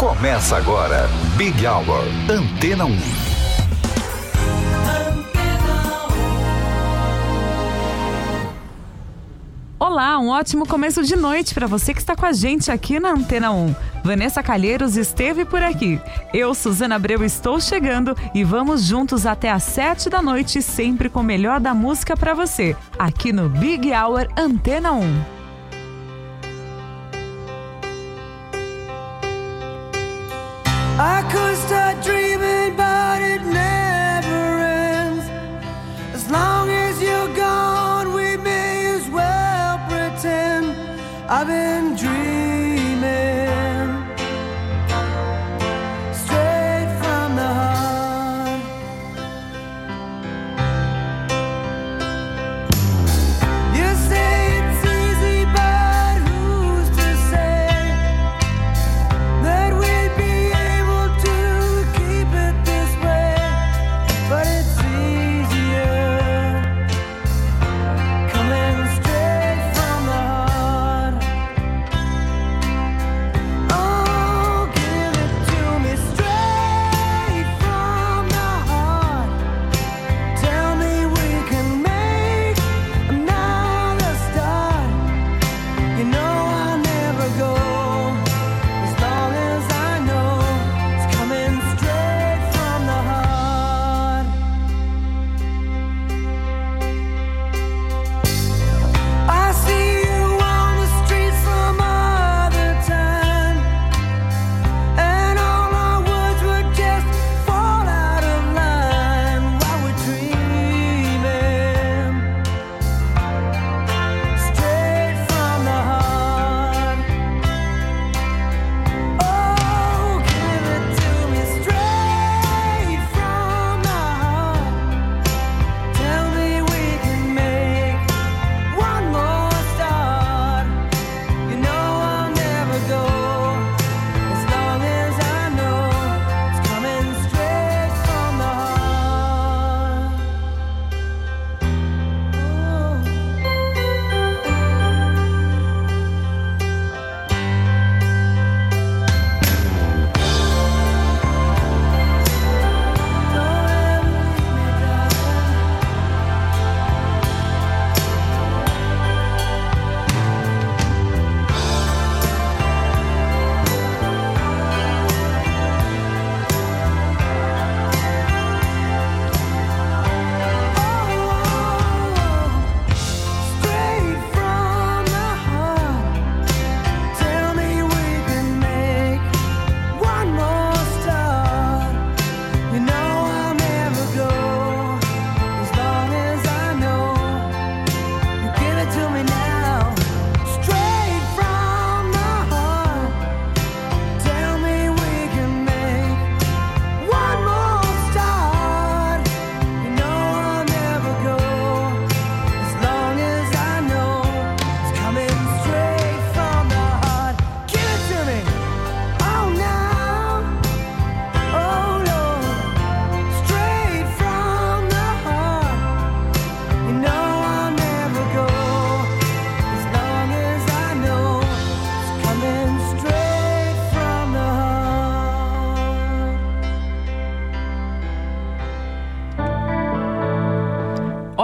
Começa agora, Big Hour, Antena 1. Olá, um ótimo começo de noite para você que está com a gente aqui na Antena 1. Vanessa Calheiros esteve por aqui. Eu, Suzana Abreu, estou chegando e vamos juntos até às sete da noite, sempre com o melhor da música para você, aqui no Big Hour Antena 1.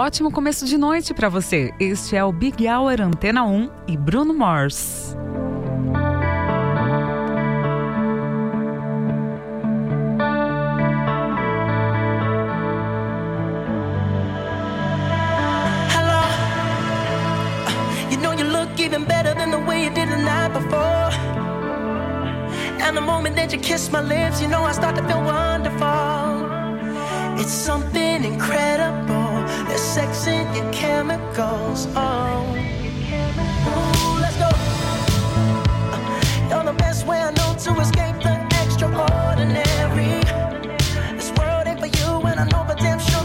ótimo começo de noite para você. Este é o Big Hour Antena 1 e Bruno Mars. you kiss my lips, you know I start to feel wonderful. It's something incredible. goes on. Ooh, let's go. You're the best way I know to escape the extraordinary. This world ain't for you, and I know for damn sure.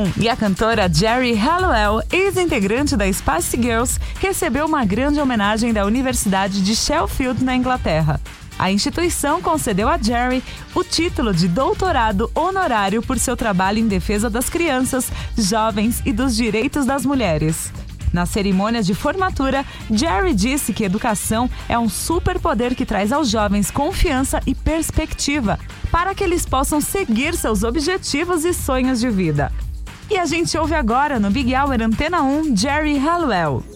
Moon. E a cantora Jerry Hallowell, ex-integrante da Spice Girls, recebeu uma grande homenagem da Universidade de Sheffield, na Inglaterra. A instituição concedeu a Jerry o título de doutorado honorário por seu trabalho em defesa das crianças, jovens e dos direitos das mulheres. Na cerimônia de formatura, Jerry disse que educação é um superpoder que traz aos jovens confiança e perspectiva para que eles possam seguir seus objetivos e sonhos de vida. E a gente ouve agora no Big Hour Antena 1 Jerry Hallwell.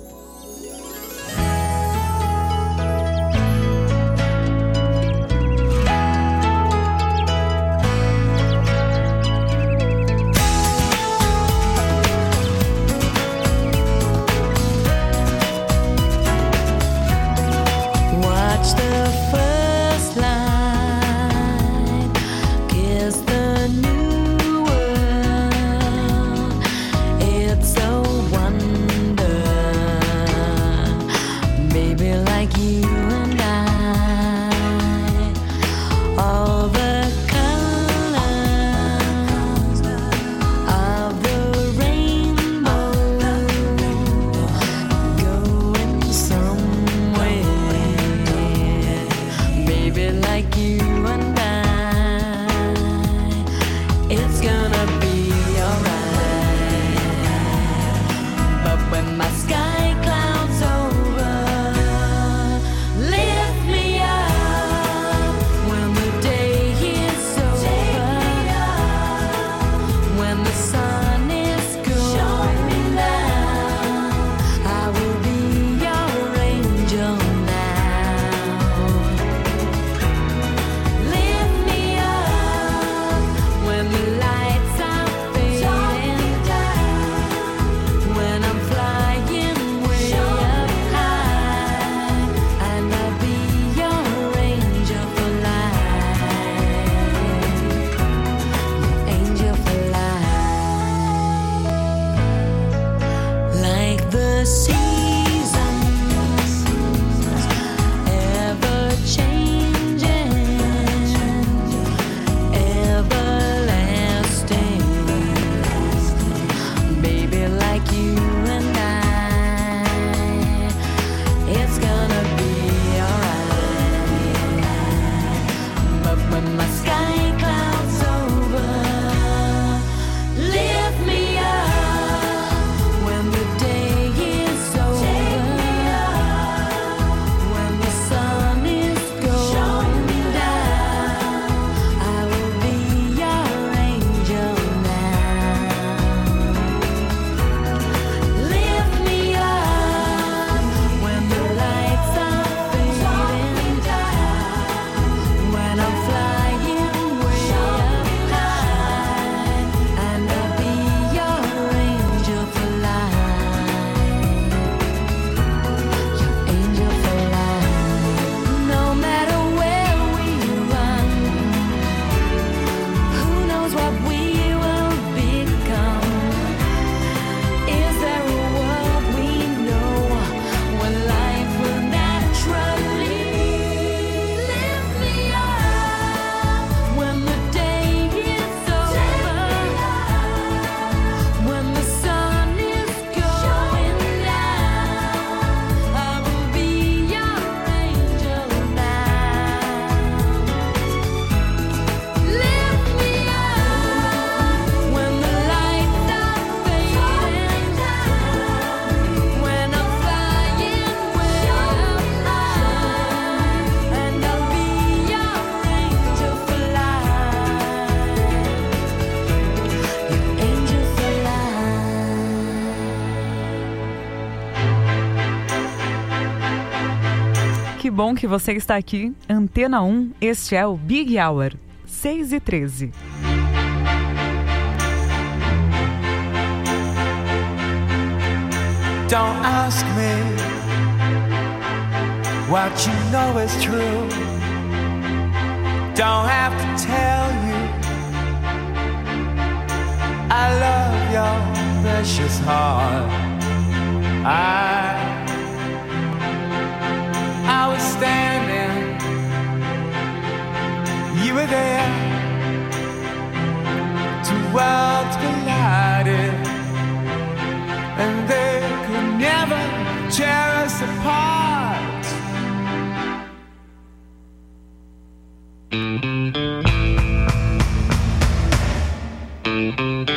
bom que você está aqui. Antena 1, este é o Big Hour, 6 e 13. Don't ask me what you know is true. Don't have to tell you I love your precious heart. I I was standing. You were there. Two worlds collided, and they could never tear us apart. Mm-hmm.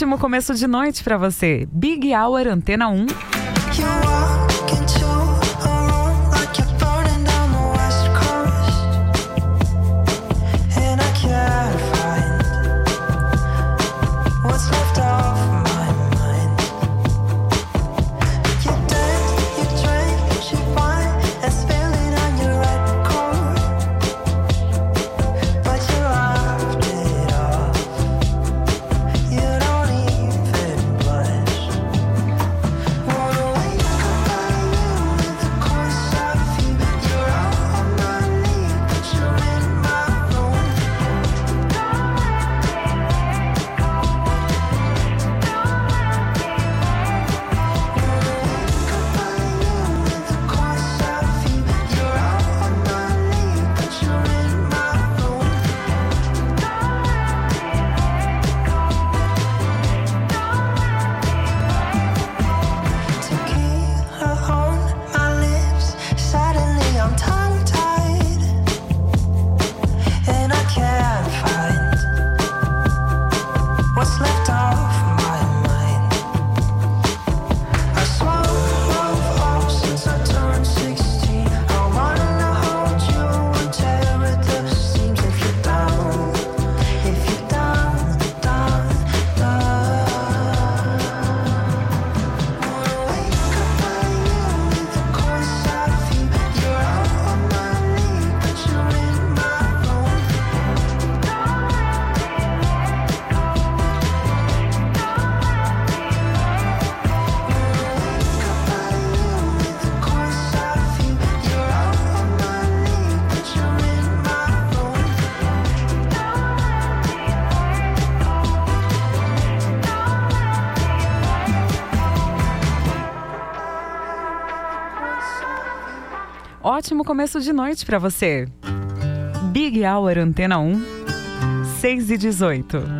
ótimo começo de noite para você. Big Hour Antena 1. Ótimo começo de noite para você. Big Hour Antena 1, 6 e 18.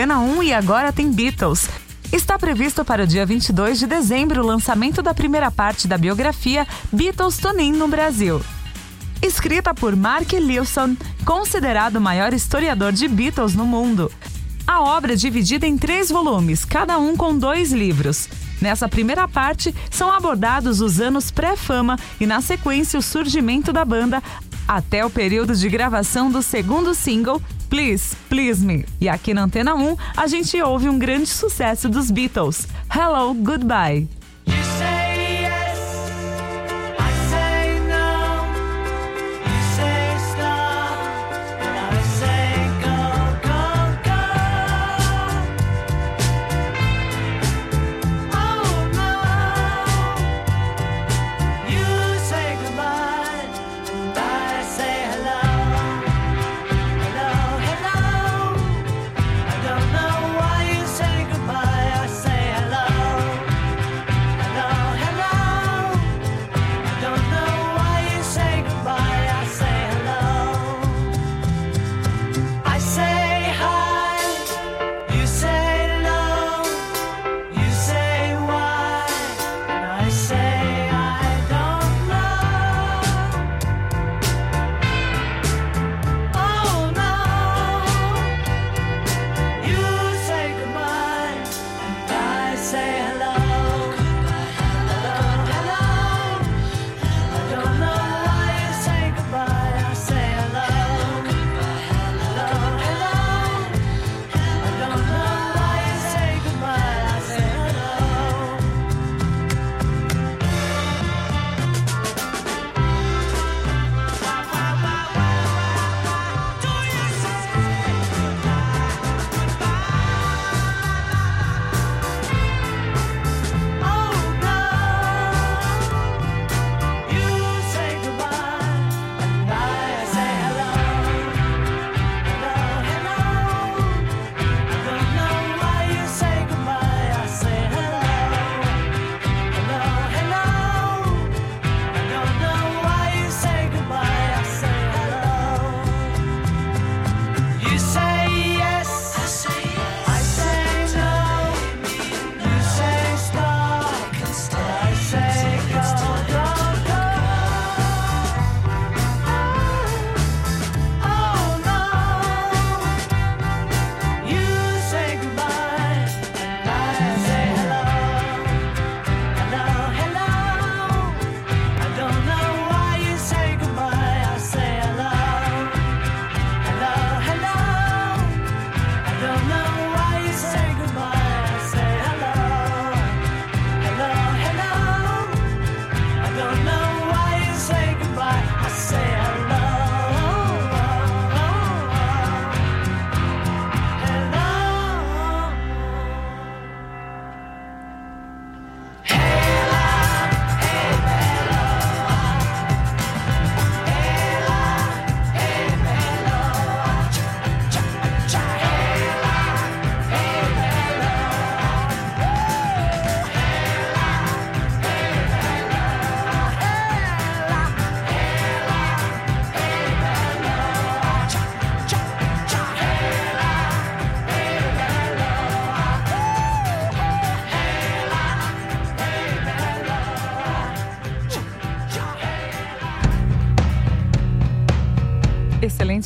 Antena 1 e agora tem Beatles. Está previsto para o dia 22 de dezembro o lançamento da primeira parte da biografia Beatles Tonin no Brasil. Escrita por Mark Lewson, considerado o maior historiador de Beatles no mundo. A obra é dividida em três volumes, cada um com dois livros. Nessa primeira parte, são abordados os anos pré-fama e, na sequência, o surgimento da banda até o período de gravação do segundo single, Please, Please Me. E aqui na Antena 1, a gente ouve um grande sucesso dos Beatles, Hello, Goodbye.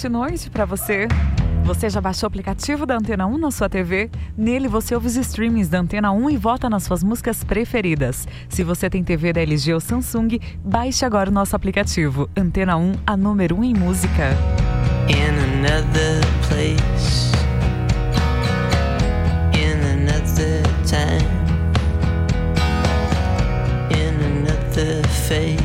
noite para você. Você já baixou o aplicativo da Antena 1 na sua TV? Nele você ouve os streamings da Antena 1 e vota nas suas músicas preferidas. Se você tem TV da LG ou Samsung, baixe agora o nosso aplicativo. Antena 1, a número 1 em música. In another place. In another time. In another face.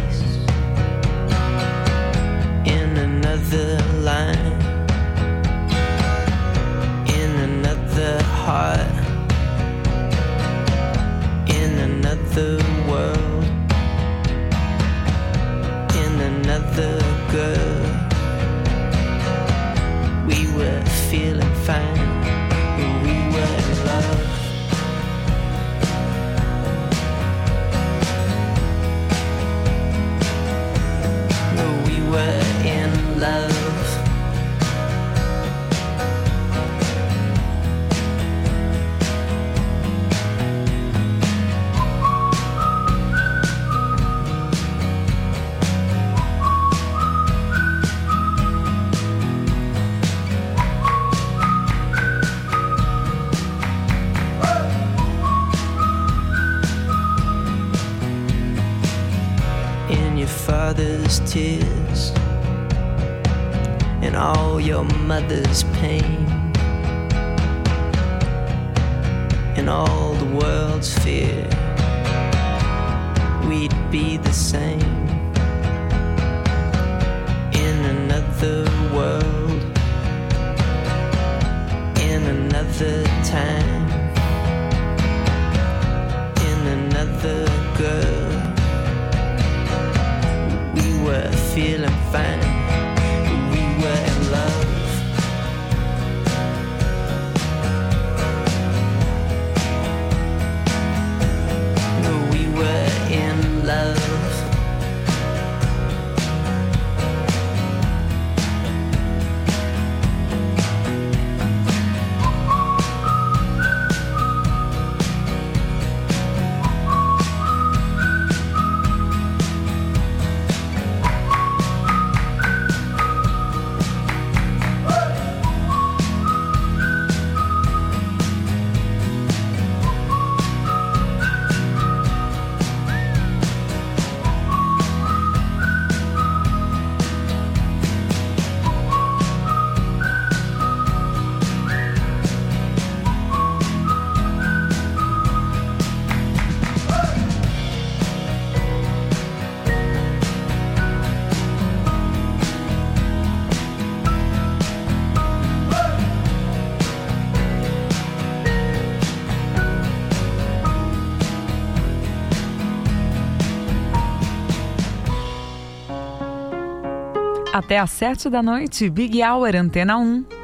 Até às 7 da noite, Big Hour Antena 1.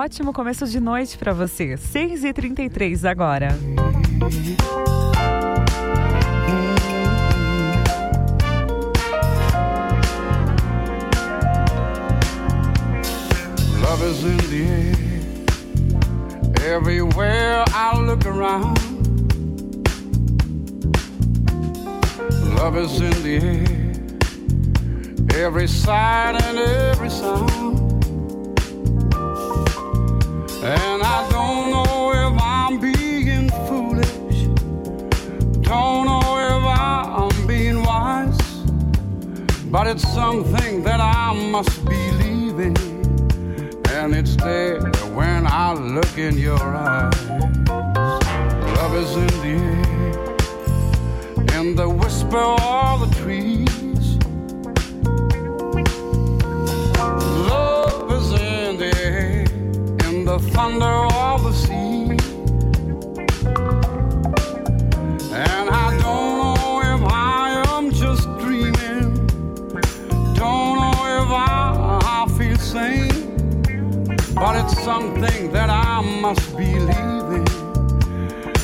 ótimo começo de noite para você. 6h33 agora. love is in the air, and the whisper of the trees. Love is in the air, and the thunder of the sea. And I don't know if I am just dreaming, don't know if I, I feel sane, but it's something that I must believe.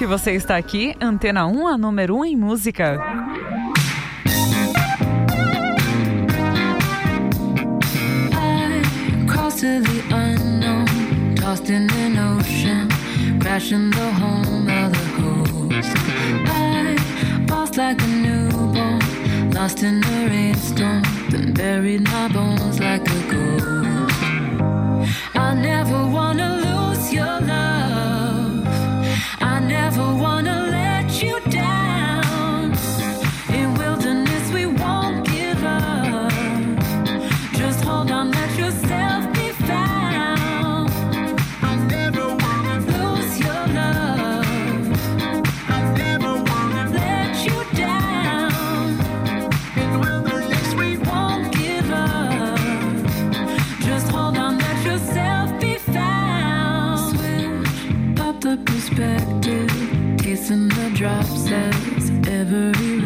que você está aqui. Antena 1, a número 1 em música. to the unknown, tossed in an ocean, crashing the home of the host. I lost like a newborn, lost in a rainstorm, then buried my bones like a ghost. and the drops as every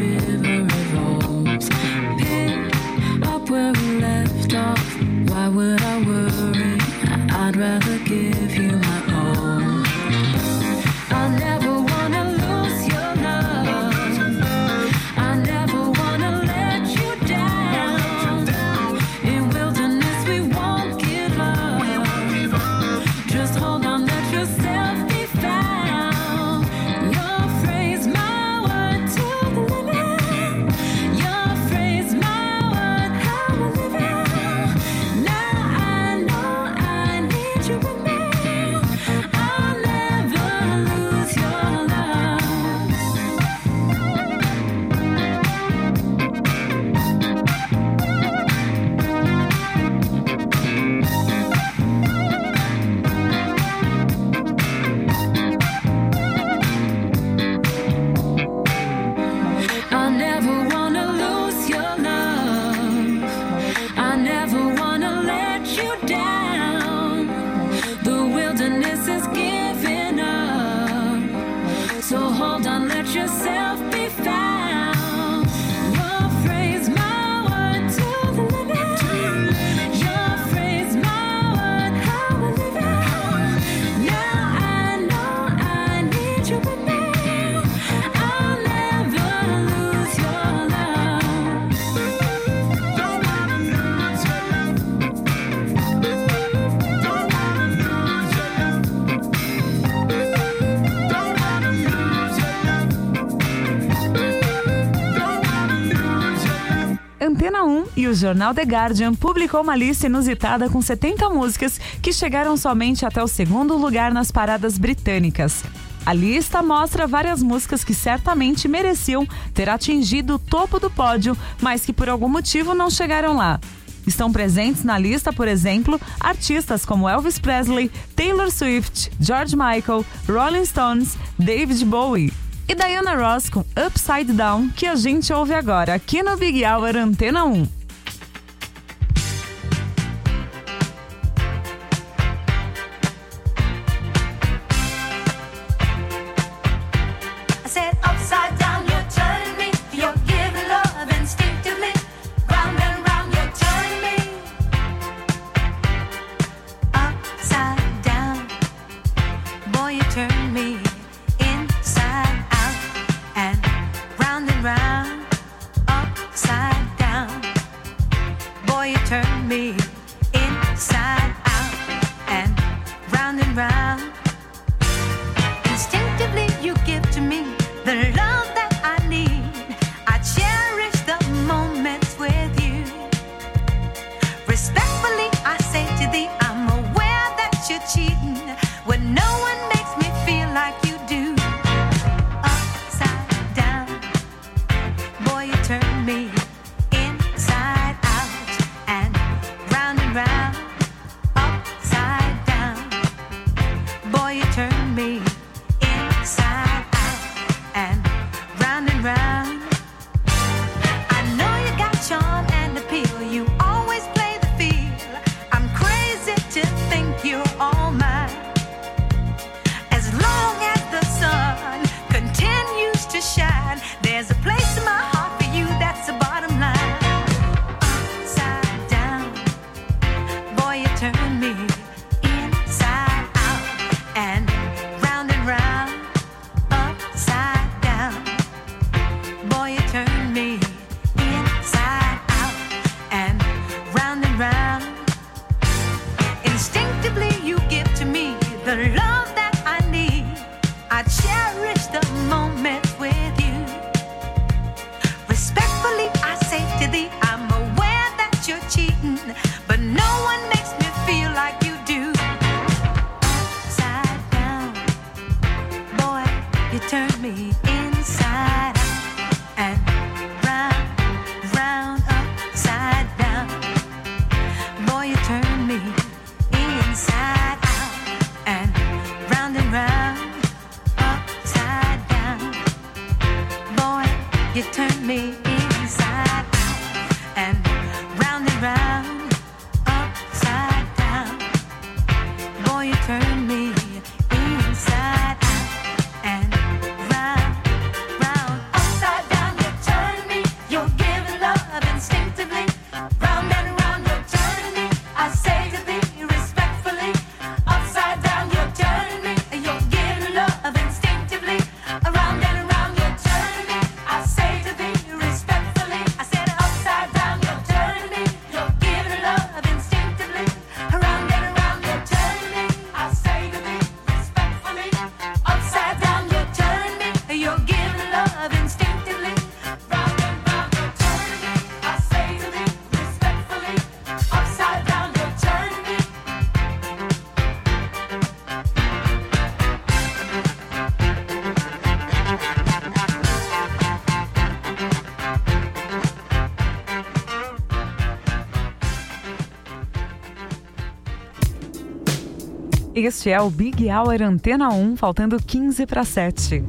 o jornal The Guardian publicou uma lista inusitada com 70 músicas que chegaram somente até o segundo lugar nas paradas britânicas. A lista mostra várias músicas que certamente mereciam ter atingido o topo do pódio, mas que por algum motivo não chegaram lá. Estão presentes na lista, por exemplo, artistas como Elvis Presley, Taylor Swift, George Michael, Rolling Stones, David Bowie. E Diana Ross com Upside Down, que a gente ouve agora aqui no Big Hour Antena 1. Este é o Big Hour Antena 1, faltando 15 para 7.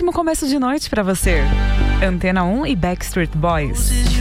ótimo começo de noite para você. Antena 1 e Backstreet Boys.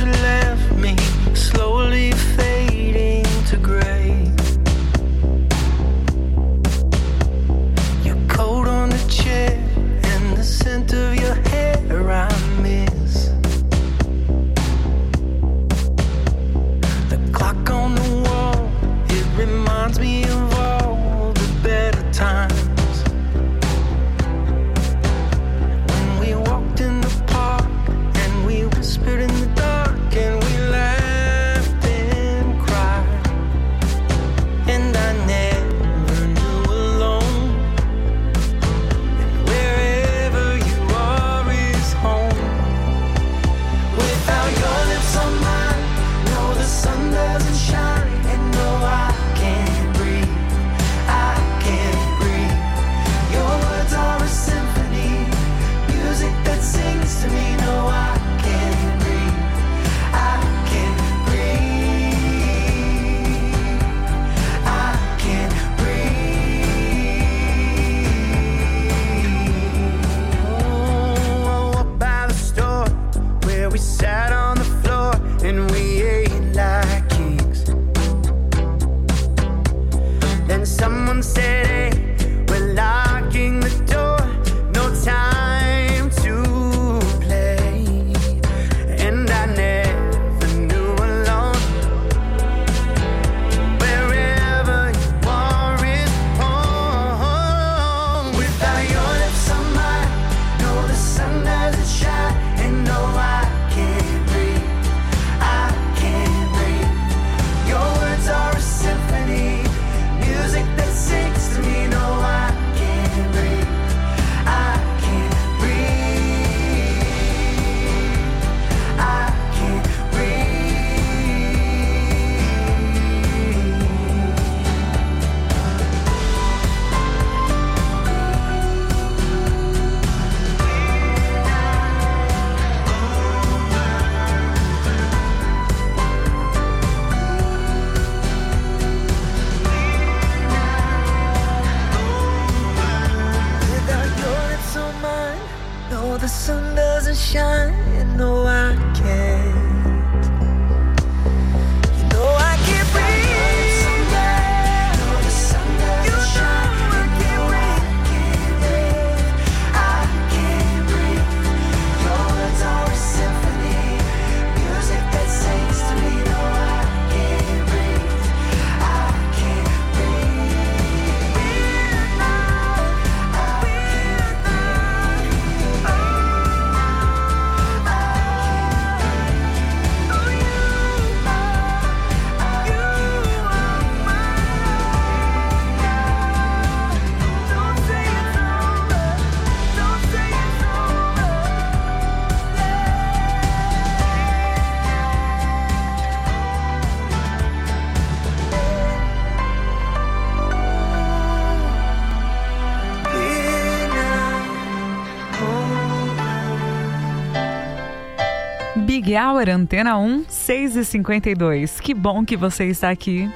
Happy era Antena 1, 6h52. Que bom que você está aqui.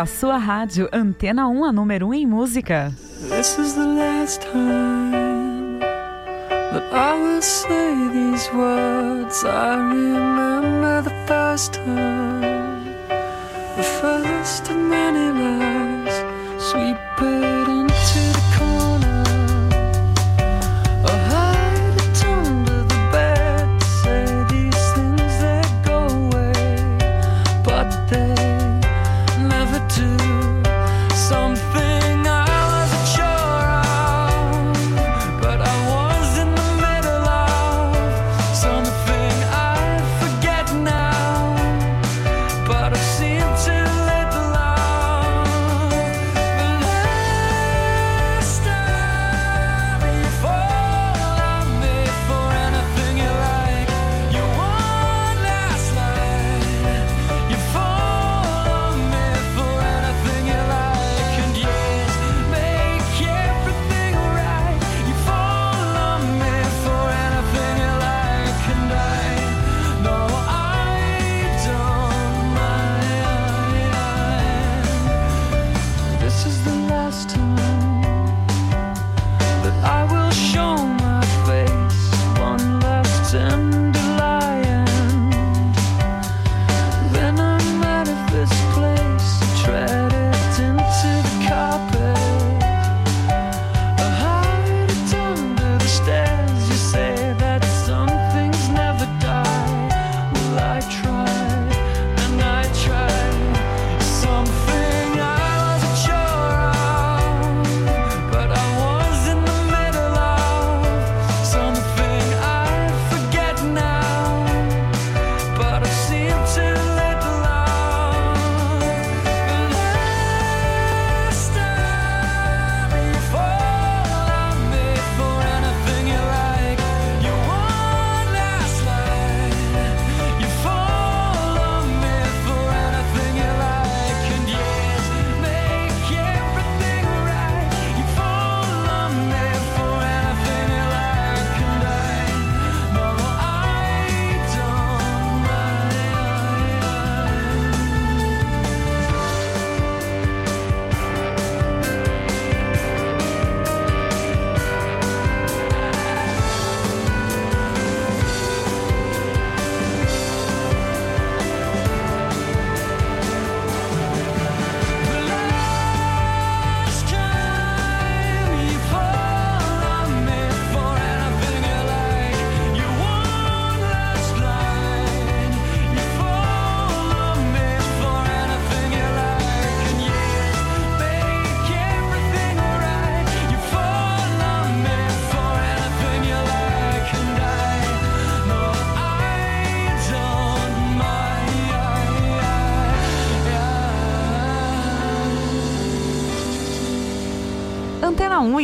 a sua rádio Antena 1, a número 1 em música. This is the last time that I will say these words. I remember the first time, the first time.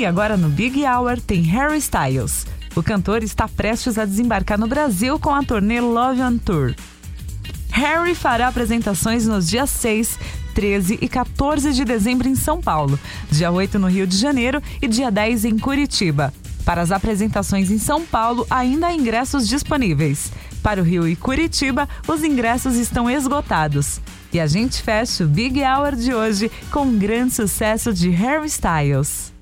E agora no Big Hour tem Harry Styles. O cantor está prestes a desembarcar no Brasil com a turnê Love on Tour. Harry fará apresentações nos dias 6, 13 e 14 de dezembro em São Paulo, dia 8 no Rio de Janeiro e dia 10 em Curitiba. Para as apresentações em São Paulo, ainda há ingressos disponíveis. Para o Rio e Curitiba, os ingressos estão esgotados. E a gente fecha o Big Hour de hoje com um grande sucesso de Harry Styles.